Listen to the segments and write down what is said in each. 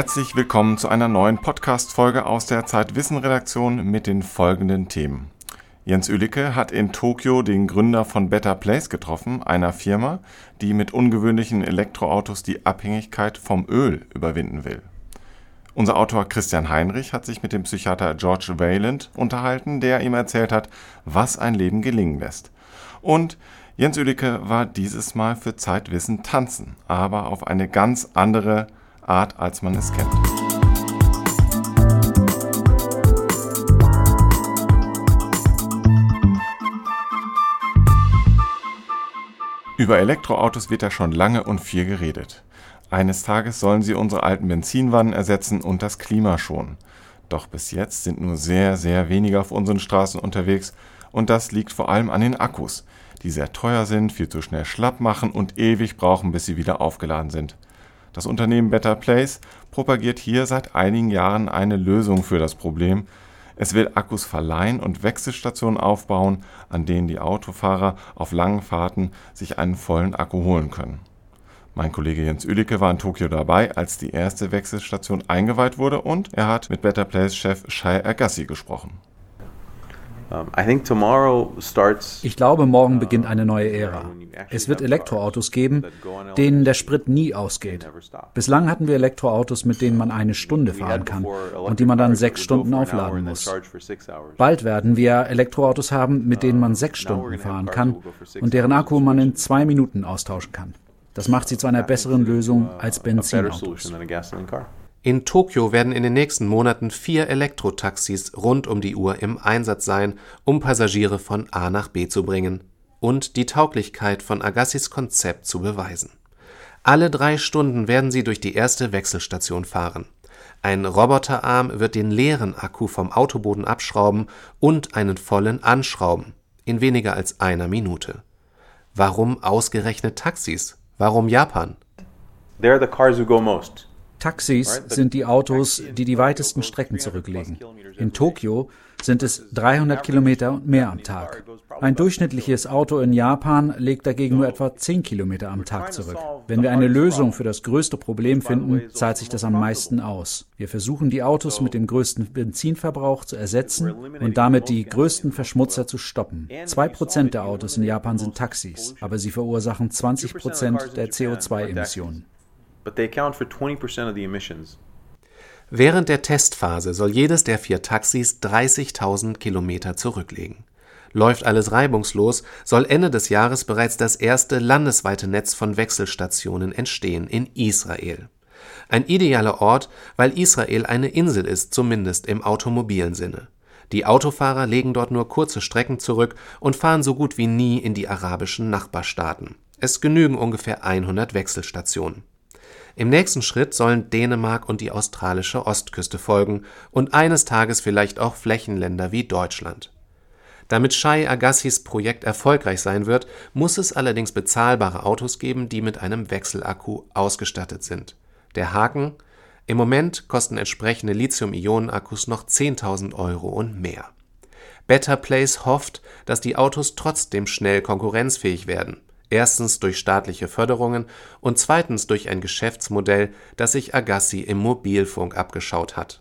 Herzlich willkommen zu einer neuen Podcast-Folge aus der Zeitwissen-Redaktion mit den folgenden Themen. Jens Ülicke hat in Tokio den Gründer von Better Place getroffen, einer Firma, die mit ungewöhnlichen Elektroautos die Abhängigkeit vom Öl überwinden will. Unser Autor Christian Heinrich hat sich mit dem Psychiater George Wayland unterhalten, der ihm erzählt hat, was ein Leben gelingen lässt. Und Jens Ülicke war dieses Mal für Zeitwissen tanzen, aber auf eine ganz andere Art, als man es kennt. Über Elektroautos wird ja schon lange und viel geredet. Eines Tages sollen sie unsere alten Benzinwannen ersetzen und das Klima schonen. Doch bis jetzt sind nur sehr, sehr wenige auf unseren Straßen unterwegs und das liegt vor allem an den Akkus, die sehr teuer sind, viel zu schnell schlapp machen und ewig brauchen, bis sie wieder aufgeladen sind. Das Unternehmen Better Place propagiert hier seit einigen Jahren eine Lösung für das Problem. Es will Akkus verleihen und Wechselstationen aufbauen, an denen die Autofahrer auf langen Fahrten sich einen vollen Akku holen können. Mein Kollege Jens Ülicke war in Tokio dabei, als die erste Wechselstation eingeweiht wurde und er hat mit Better Place Chef Shai Agassi gesprochen. Ich glaube, morgen beginnt eine neue Ära. Es wird Elektroautos geben, denen der Sprit nie ausgeht. Bislang hatten wir Elektroautos, mit denen man eine Stunde fahren kann und die man dann sechs Stunden aufladen muss. Bald werden wir Elektroautos haben, mit denen man sechs Stunden fahren kann und deren Akku man in zwei Minuten austauschen kann. Das macht sie zu einer besseren Lösung als Benzinautos. In Tokio werden in den nächsten Monaten vier Elektrotaxis rund um die Uhr im Einsatz sein, um Passagiere von A nach B zu bringen und die Tauglichkeit von Agassis Konzept zu beweisen. Alle drei Stunden werden sie durch die erste Wechselstation fahren. Ein Roboterarm wird den leeren Akku vom Autoboden abschrauben und einen vollen anschrauben in weniger als einer Minute. Warum ausgerechnet Taxis? Warum Japan? They're the cars who go most. Taxis sind die Autos, die die weitesten Strecken zurücklegen. In Tokio sind es 300 Kilometer und mehr am Tag. Ein durchschnittliches Auto in Japan legt dagegen nur etwa 10 Kilometer am Tag zurück. Wenn wir eine Lösung für das größte Problem finden, zahlt sich das am meisten aus. Wir versuchen die Autos mit dem größten Benzinverbrauch zu ersetzen und damit die größten Verschmutzer zu stoppen. Zwei Prozent der Autos in Japan sind Taxis, aber sie verursachen 20 Prozent der CO2-Emissionen but they account for 20% of the emissions. Während der Testphase soll jedes der vier Taxis 30.000 Kilometer zurücklegen. Läuft alles reibungslos, soll Ende des Jahres bereits das erste landesweite Netz von Wechselstationen entstehen in Israel. Ein idealer Ort, weil Israel eine Insel ist, zumindest im automobilen Sinne. Die Autofahrer legen dort nur kurze Strecken zurück und fahren so gut wie nie in die arabischen Nachbarstaaten. Es genügen ungefähr 100 Wechselstationen. Im nächsten Schritt sollen Dänemark und die australische Ostküste folgen und eines Tages vielleicht auch Flächenländer wie Deutschland. Damit Shai Agassis Projekt erfolgreich sein wird, muss es allerdings bezahlbare Autos geben, die mit einem Wechselakku ausgestattet sind. Der Haken? Im Moment kosten entsprechende Lithium-Ionen-Akkus noch 10.000 Euro und mehr. Better Place hofft, dass die Autos trotzdem schnell konkurrenzfähig werden. Erstens durch staatliche Förderungen und zweitens durch ein Geschäftsmodell, das sich Agassi im Mobilfunk abgeschaut hat.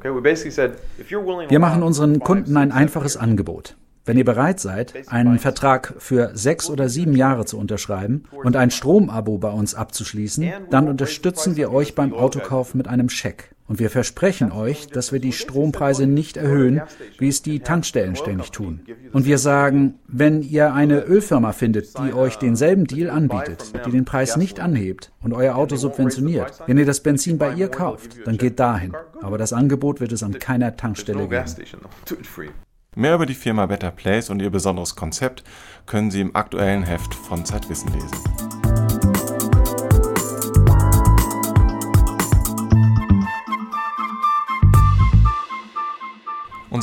Wir machen unseren Kunden ein einfaches Angebot. Wenn ihr bereit seid, einen Vertrag für sechs oder sieben Jahre zu unterschreiben und ein Stromabo bei uns abzuschließen, dann unterstützen wir euch beim Autokauf mit einem Scheck. Und wir versprechen euch, dass wir die Strompreise nicht erhöhen, wie es die Tankstellen ständig tun. Und wir sagen, wenn ihr eine Ölfirma findet, die euch denselben Deal anbietet, die den Preis nicht anhebt und euer Auto subventioniert, wenn ihr das Benzin bei ihr kauft, dann geht dahin. Aber das Angebot wird es an keiner Tankstelle geben. Mehr über die Firma Better Place und ihr besonderes Konzept können Sie im aktuellen Heft von Zeitwissen lesen.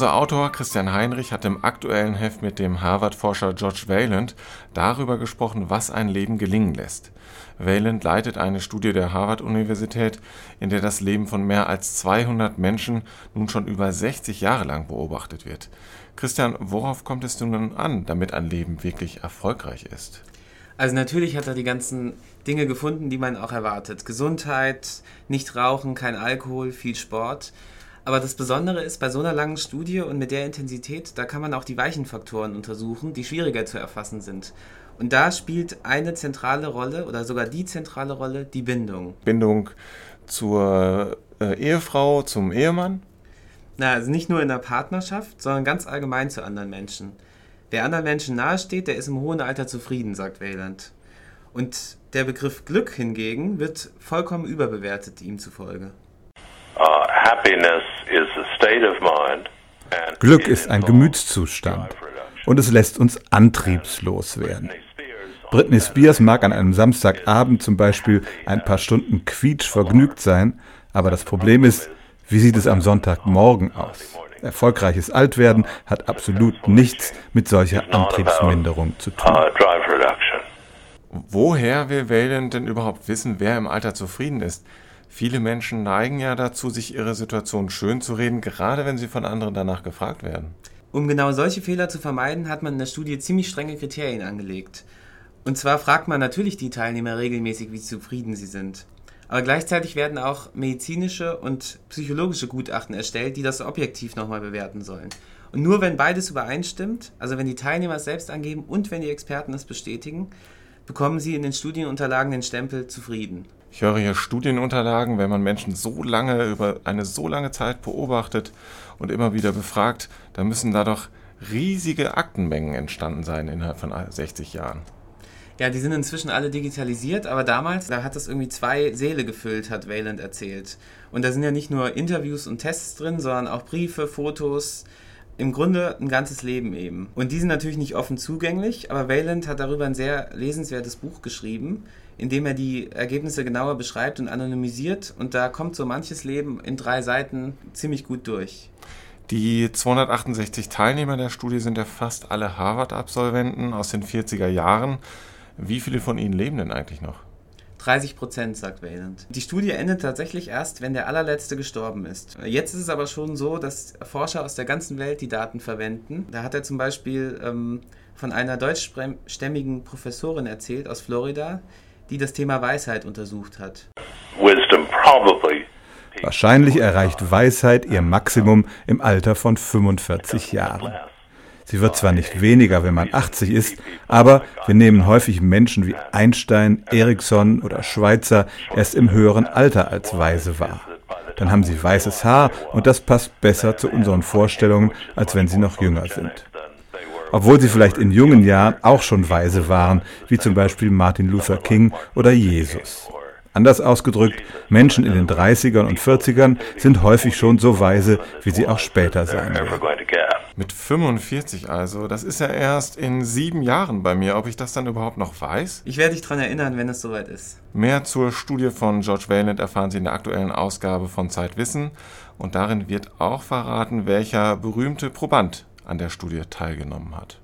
Unser Autor Christian Heinrich hat im aktuellen Heft mit dem Harvard-Forscher George Wayland darüber gesprochen, was ein Leben gelingen lässt. Wayland leitet eine Studie der Harvard-Universität, in der das Leben von mehr als 200 Menschen nun schon über 60 Jahre lang beobachtet wird. Christian, worauf kommt es nun an, damit ein Leben wirklich erfolgreich ist? Also natürlich hat er die ganzen Dinge gefunden, die man auch erwartet. Gesundheit, nicht rauchen, kein Alkohol, viel Sport. Aber das Besondere ist, bei so einer langen Studie und mit der Intensität, da kann man auch die weichen Faktoren untersuchen, die schwieriger zu erfassen sind. Und da spielt eine zentrale Rolle oder sogar die zentrale Rolle die Bindung. Bindung zur äh, Ehefrau, zum Ehemann? Na, also nicht nur in der Partnerschaft, sondern ganz allgemein zu anderen Menschen. Wer anderen Menschen nahesteht, der ist im hohen Alter zufrieden, sagt Wayland. Und der Begriff Glück hingegen wird vollkommen überbewertet, ihm zufolge. Uh, Glück ist ein Gemütszustand und es lässt uns antriebslos werden. Britney Spears mag an einem Samstagabend zum Beispiel ein paar Stunden quietsch vergnügt sein, aber das Problem ist, wie sieht es am Sonntagmorgen aus? Erfolgreiches Altwerden hat absolut nichts mit solcher Antriebsminderung zu tun. Woher will Wayland denn überhaupt wissen, wer im Alter zufrieden ist? Viele Menschen neigen ja dazu, sich ihre Situation schön zu reden, gerade wenn sie von anderen danach gefragt werden. Um genau solche Fehler zu vermeiden, hat man in der Studie ziemlich strenge Kriterien angelegt. Und zwar fragt man natürlich die Teilnehmer regelmäßig, wie zufrieden sie sind. Aber gleichzeitig werden auch medizinische und psychologische Gutachten erstellt, die das objektiv nochmal bewerten sollen. Und nur wenn beides übereinstimmt, also wenn die Teilnehmer es selbst angeben und wenn die Experten es bestätigen, bekommen sie in den Studienunterlagen den Stempel zufrieden. Ich höre hier Studienunterlagen, wenn man Menschen so lange über eine so lange Zeit beobachtet und immer wieder befragt, dann müssen da doch riesige Aktenmengen entstanden sein innerhalb von 60 Jahren. Ja, die sind inzwischen alle digitalisiert, aber damals, da hat das irgendwie zwei Seele gefüllt, hat Wayland erzählt. Und da sind ja nicht nur Interviews und Tests drin, sondern auch Briefe, Fotos, im Grunde ein ganzes Leben eben. Und die sind natürlich nicht offen zugänglich, aber Wayland hat darüber ein sehr lesenswertes Buch geschrieben, in dem er die Ergebnisse genauer beschreibt und anonymisiert. Und da kommt so manches Leben in drei Seiten ziemlich gut durch. Die 268 Teilnehmer der Studie sind ja fast alle Harvard-Absolventen aus den 40er Jahren. Wie viele von ihnen leben denn eigentlich noch? 30 Prozent, sagt Wayland. Die Studie endet tatsächlich erst, wenn der allerletzte gestorben ist. Jetzt ist es aber schon so, dass Forscher aus der ganzen Welt die Daten verwenden. Da hat er zum Beispiel ähm, von einer deutschstämmigen Professorin erzählt aus Florida, die das Thema Weisheit untersucht hat. Wahrscheinlich erreicht Weisheit ihr Maximum im Alter von 45 Jahren. Sie wird zwar nicht weniger, wenn man 80 ist, aber wir nehmen häufig Menschen wie Einstein, Erikson oder Schweitzer erst im höheren Alter als weise wahr. Dann haben sie weißes Haar und das passt besser zu unseren Vorstellungen, als wenn sie noch jünger sind. Obwohl sie vielleicht in jungen Jahren auch schon weise waren, wie zum Beispiel Martin Luther King oder Jesus. Anders ausgedrückt, Menschen in den 30ern und 40ern sind häufig schon so weise, wie sie auch später sein werden. Mit 45 also, das ist ja erst in sieben Jahren bei mir. Ob ich das dann überhaupt noch weiß? Ich werde dich daran erinnern, wenn es soweit ist. Mehr zur Studie von George Wayland erfahren Sie in der aktuellen Ausgabe von Zeitwissen. Und darin wird auch verraten, welcher berühmte Proband an der Studie teilgenommen hat.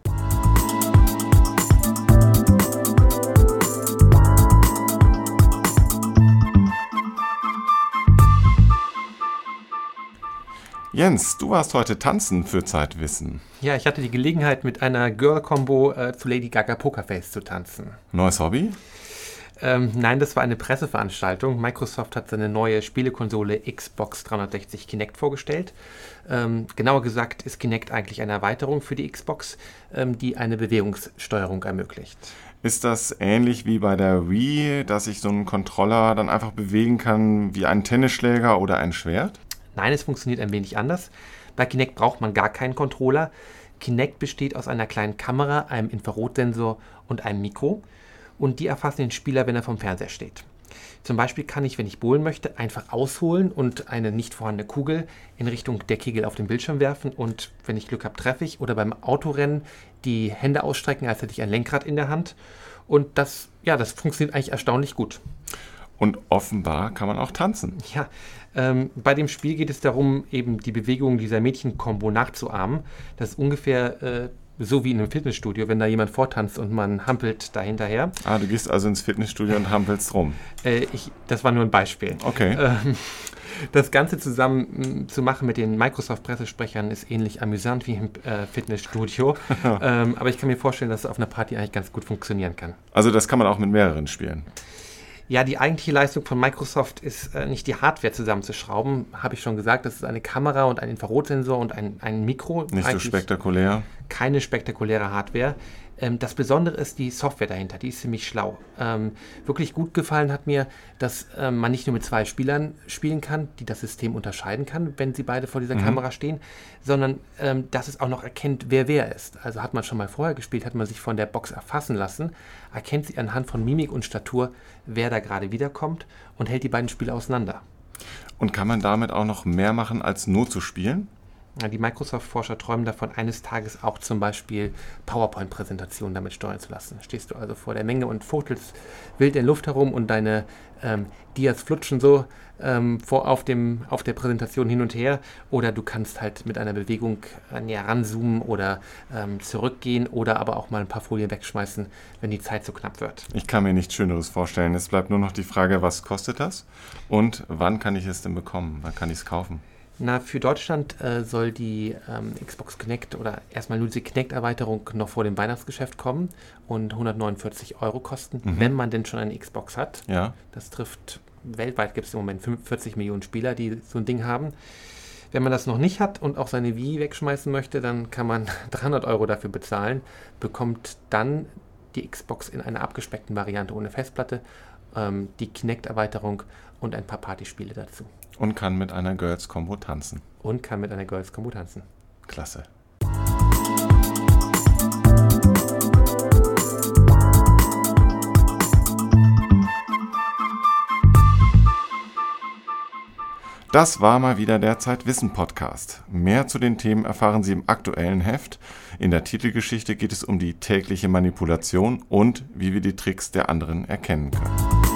Jens, du warst heute tanzen für Zeitwissen. Ja, ich hatte die Gelegenheit, mit einer Girl-Combo äh, zu Lady Gaga Pokerface zu tanzen. Neues Hobby? Ähm, nein, das war eine Presseveranstaltung. Microsoft hat seine neue Spielekonsole Xbox 360 Kinect vorgestellt. Ähm, genauer gesagt ist Kinect eigentlich eine Erweiterung für die Xbox, ähm, die eine Bewegungssteuerung ermöglicht. Ist das ähnlich wie bei der Wii, dass ich so einen Controller dann einfach bewegen kann wie einen Tennisschläger oder ein Schwert? Nein, es funktioniert ein wenig anders. Bei Kinect braucht man gar keinen Controller. Kinect besteht aus einer kleinen Kamera, einem Infrarotsensor und einem Mikro. Und die erfassen den Spieler, wenn er vom Fernseher steht. Zum Beispiel kann ich, wenn ich bowlen möchte, einfach ausholen und eine nicht vorhandene Kugel in Richtung der Kegel auf den Bildschirm werfen und wenn ich Glück habe, treffe ich. Oder beim Autorennen die Hände ausstrecken, als hätte ich ein Lenkrad in der Hand. Und das, ja, das funktioniert eigentlich erstaunlich gut. Und offenbar kann man auch tanzen. Ja, ähm, bei dem Spiel geht es darum, eben die Bewegungen dieser Mädchenkombo nachzuahmen. Das ist ungefähr äh, so wie in einem Fitnessstudio, wenn da jemand vortanzt und man hampelt da hinterher. Ah, du gehst also ins Fitnessstudio und hampelst rum. Äh, ich, das war nur ein Beispiel. Okay. Ähm, das Ganze zusammen mm, zu machen mit den Microsoft-Pressesprechern ist ähnlich amüsant wie im äh, Fitnessstudio. ähm, aber ich kann mir vorstellen, dass es auf einer Party eigentlich ganz gut funktionieren kann. Also das kann man auch mit mehreren spielen. Ja, die eigentliche Leistung von Microsoft ist äh, nicht die Hardware zusammenzuschrauben, habe ich schon gesagt. Das ist eine Kamera und ein Infrarotsensor und ein, ein Mikro. Nicht so spektakulär. Keine spektakuläre Hardware. Ähm, das Besondere ist die Software dahinter, die ist ziemlich schlau. Ähm, wirklich gut gefallen hat mir, dass ähm, man nicht nur mit zwei Spielern spielen kann, die das System unterscheiden kann, wenn sie beide vor dieser mhm. Kamera stehen, sondern ähm, dass es auch noch erkennt, wer wer ist. Also hat man schon mal vorher gespielt, hat man sich von der Box erfassen lassen, erkennt sie anhand von Mimik und Statur, wer da gerade wiederkommt und hält die beiden Spiele auseinander. Und kann man damit auch noch mehr machen, als nur zu spielen? Die Microsoft-Forscher träumen davon, eines Tages auch zum Beispiel PowerPoint-Präsentationen damit steuern zu lassen. Stehst du also vor der Menge und fuchtelst wild in der Luft herum und deine ähm, Dias flutschen so ähm, vor, auf, dem, auf der Präsentation hin und her. Oder du kannst halt mit einer Bewegung äh, näher ranzoomen oder ähm, zurückgehen oder aber auch mal ein paar Folien wegschmeißen, wenn die Zeit zu knapp wird. Ich kann mir nichts Schöneres vorstellen. Es bleibt nur noch die Frage, was kostet das und wann kann ich es denn bekommen? Wann kann ich es kaufen? Na, für Deutschland äh, soll die ähm, Xbox Kinect oder erstmal nur diese Kinect-Erweiterung noch vor dem Weihnachtsgeschäft kommen und 149 Euro kosten, mhm. wenn man denn schon eine Xbox hat. Ja. Das trifft, weltweit gibt es im Moment 45 Millionen Spieler, die so ein Ding haben. Wenn man das noch nicht hat und auch seine Wii wegschmeißen möchte, dann kann man 300 Euro dafür bezahlen, bekommt dann die Xbox in einer abgespeckten Variante ohne Festplatte, ähm, die Kinect-Erweiterung und ein paar Partyspiele dazu. Und kann mit einer Girls Combo tanzen. Und kann mit einer Girls Combo tanzen. Klasse. Das war mal wieder der Zeitwissen Podcast. Mehr zu den Themen erfahren Sie im aktuellen Heft. In der Titelgeschichte geht es um die tägliche Manipulation und wie wir die Tricks der anderen erkennen können.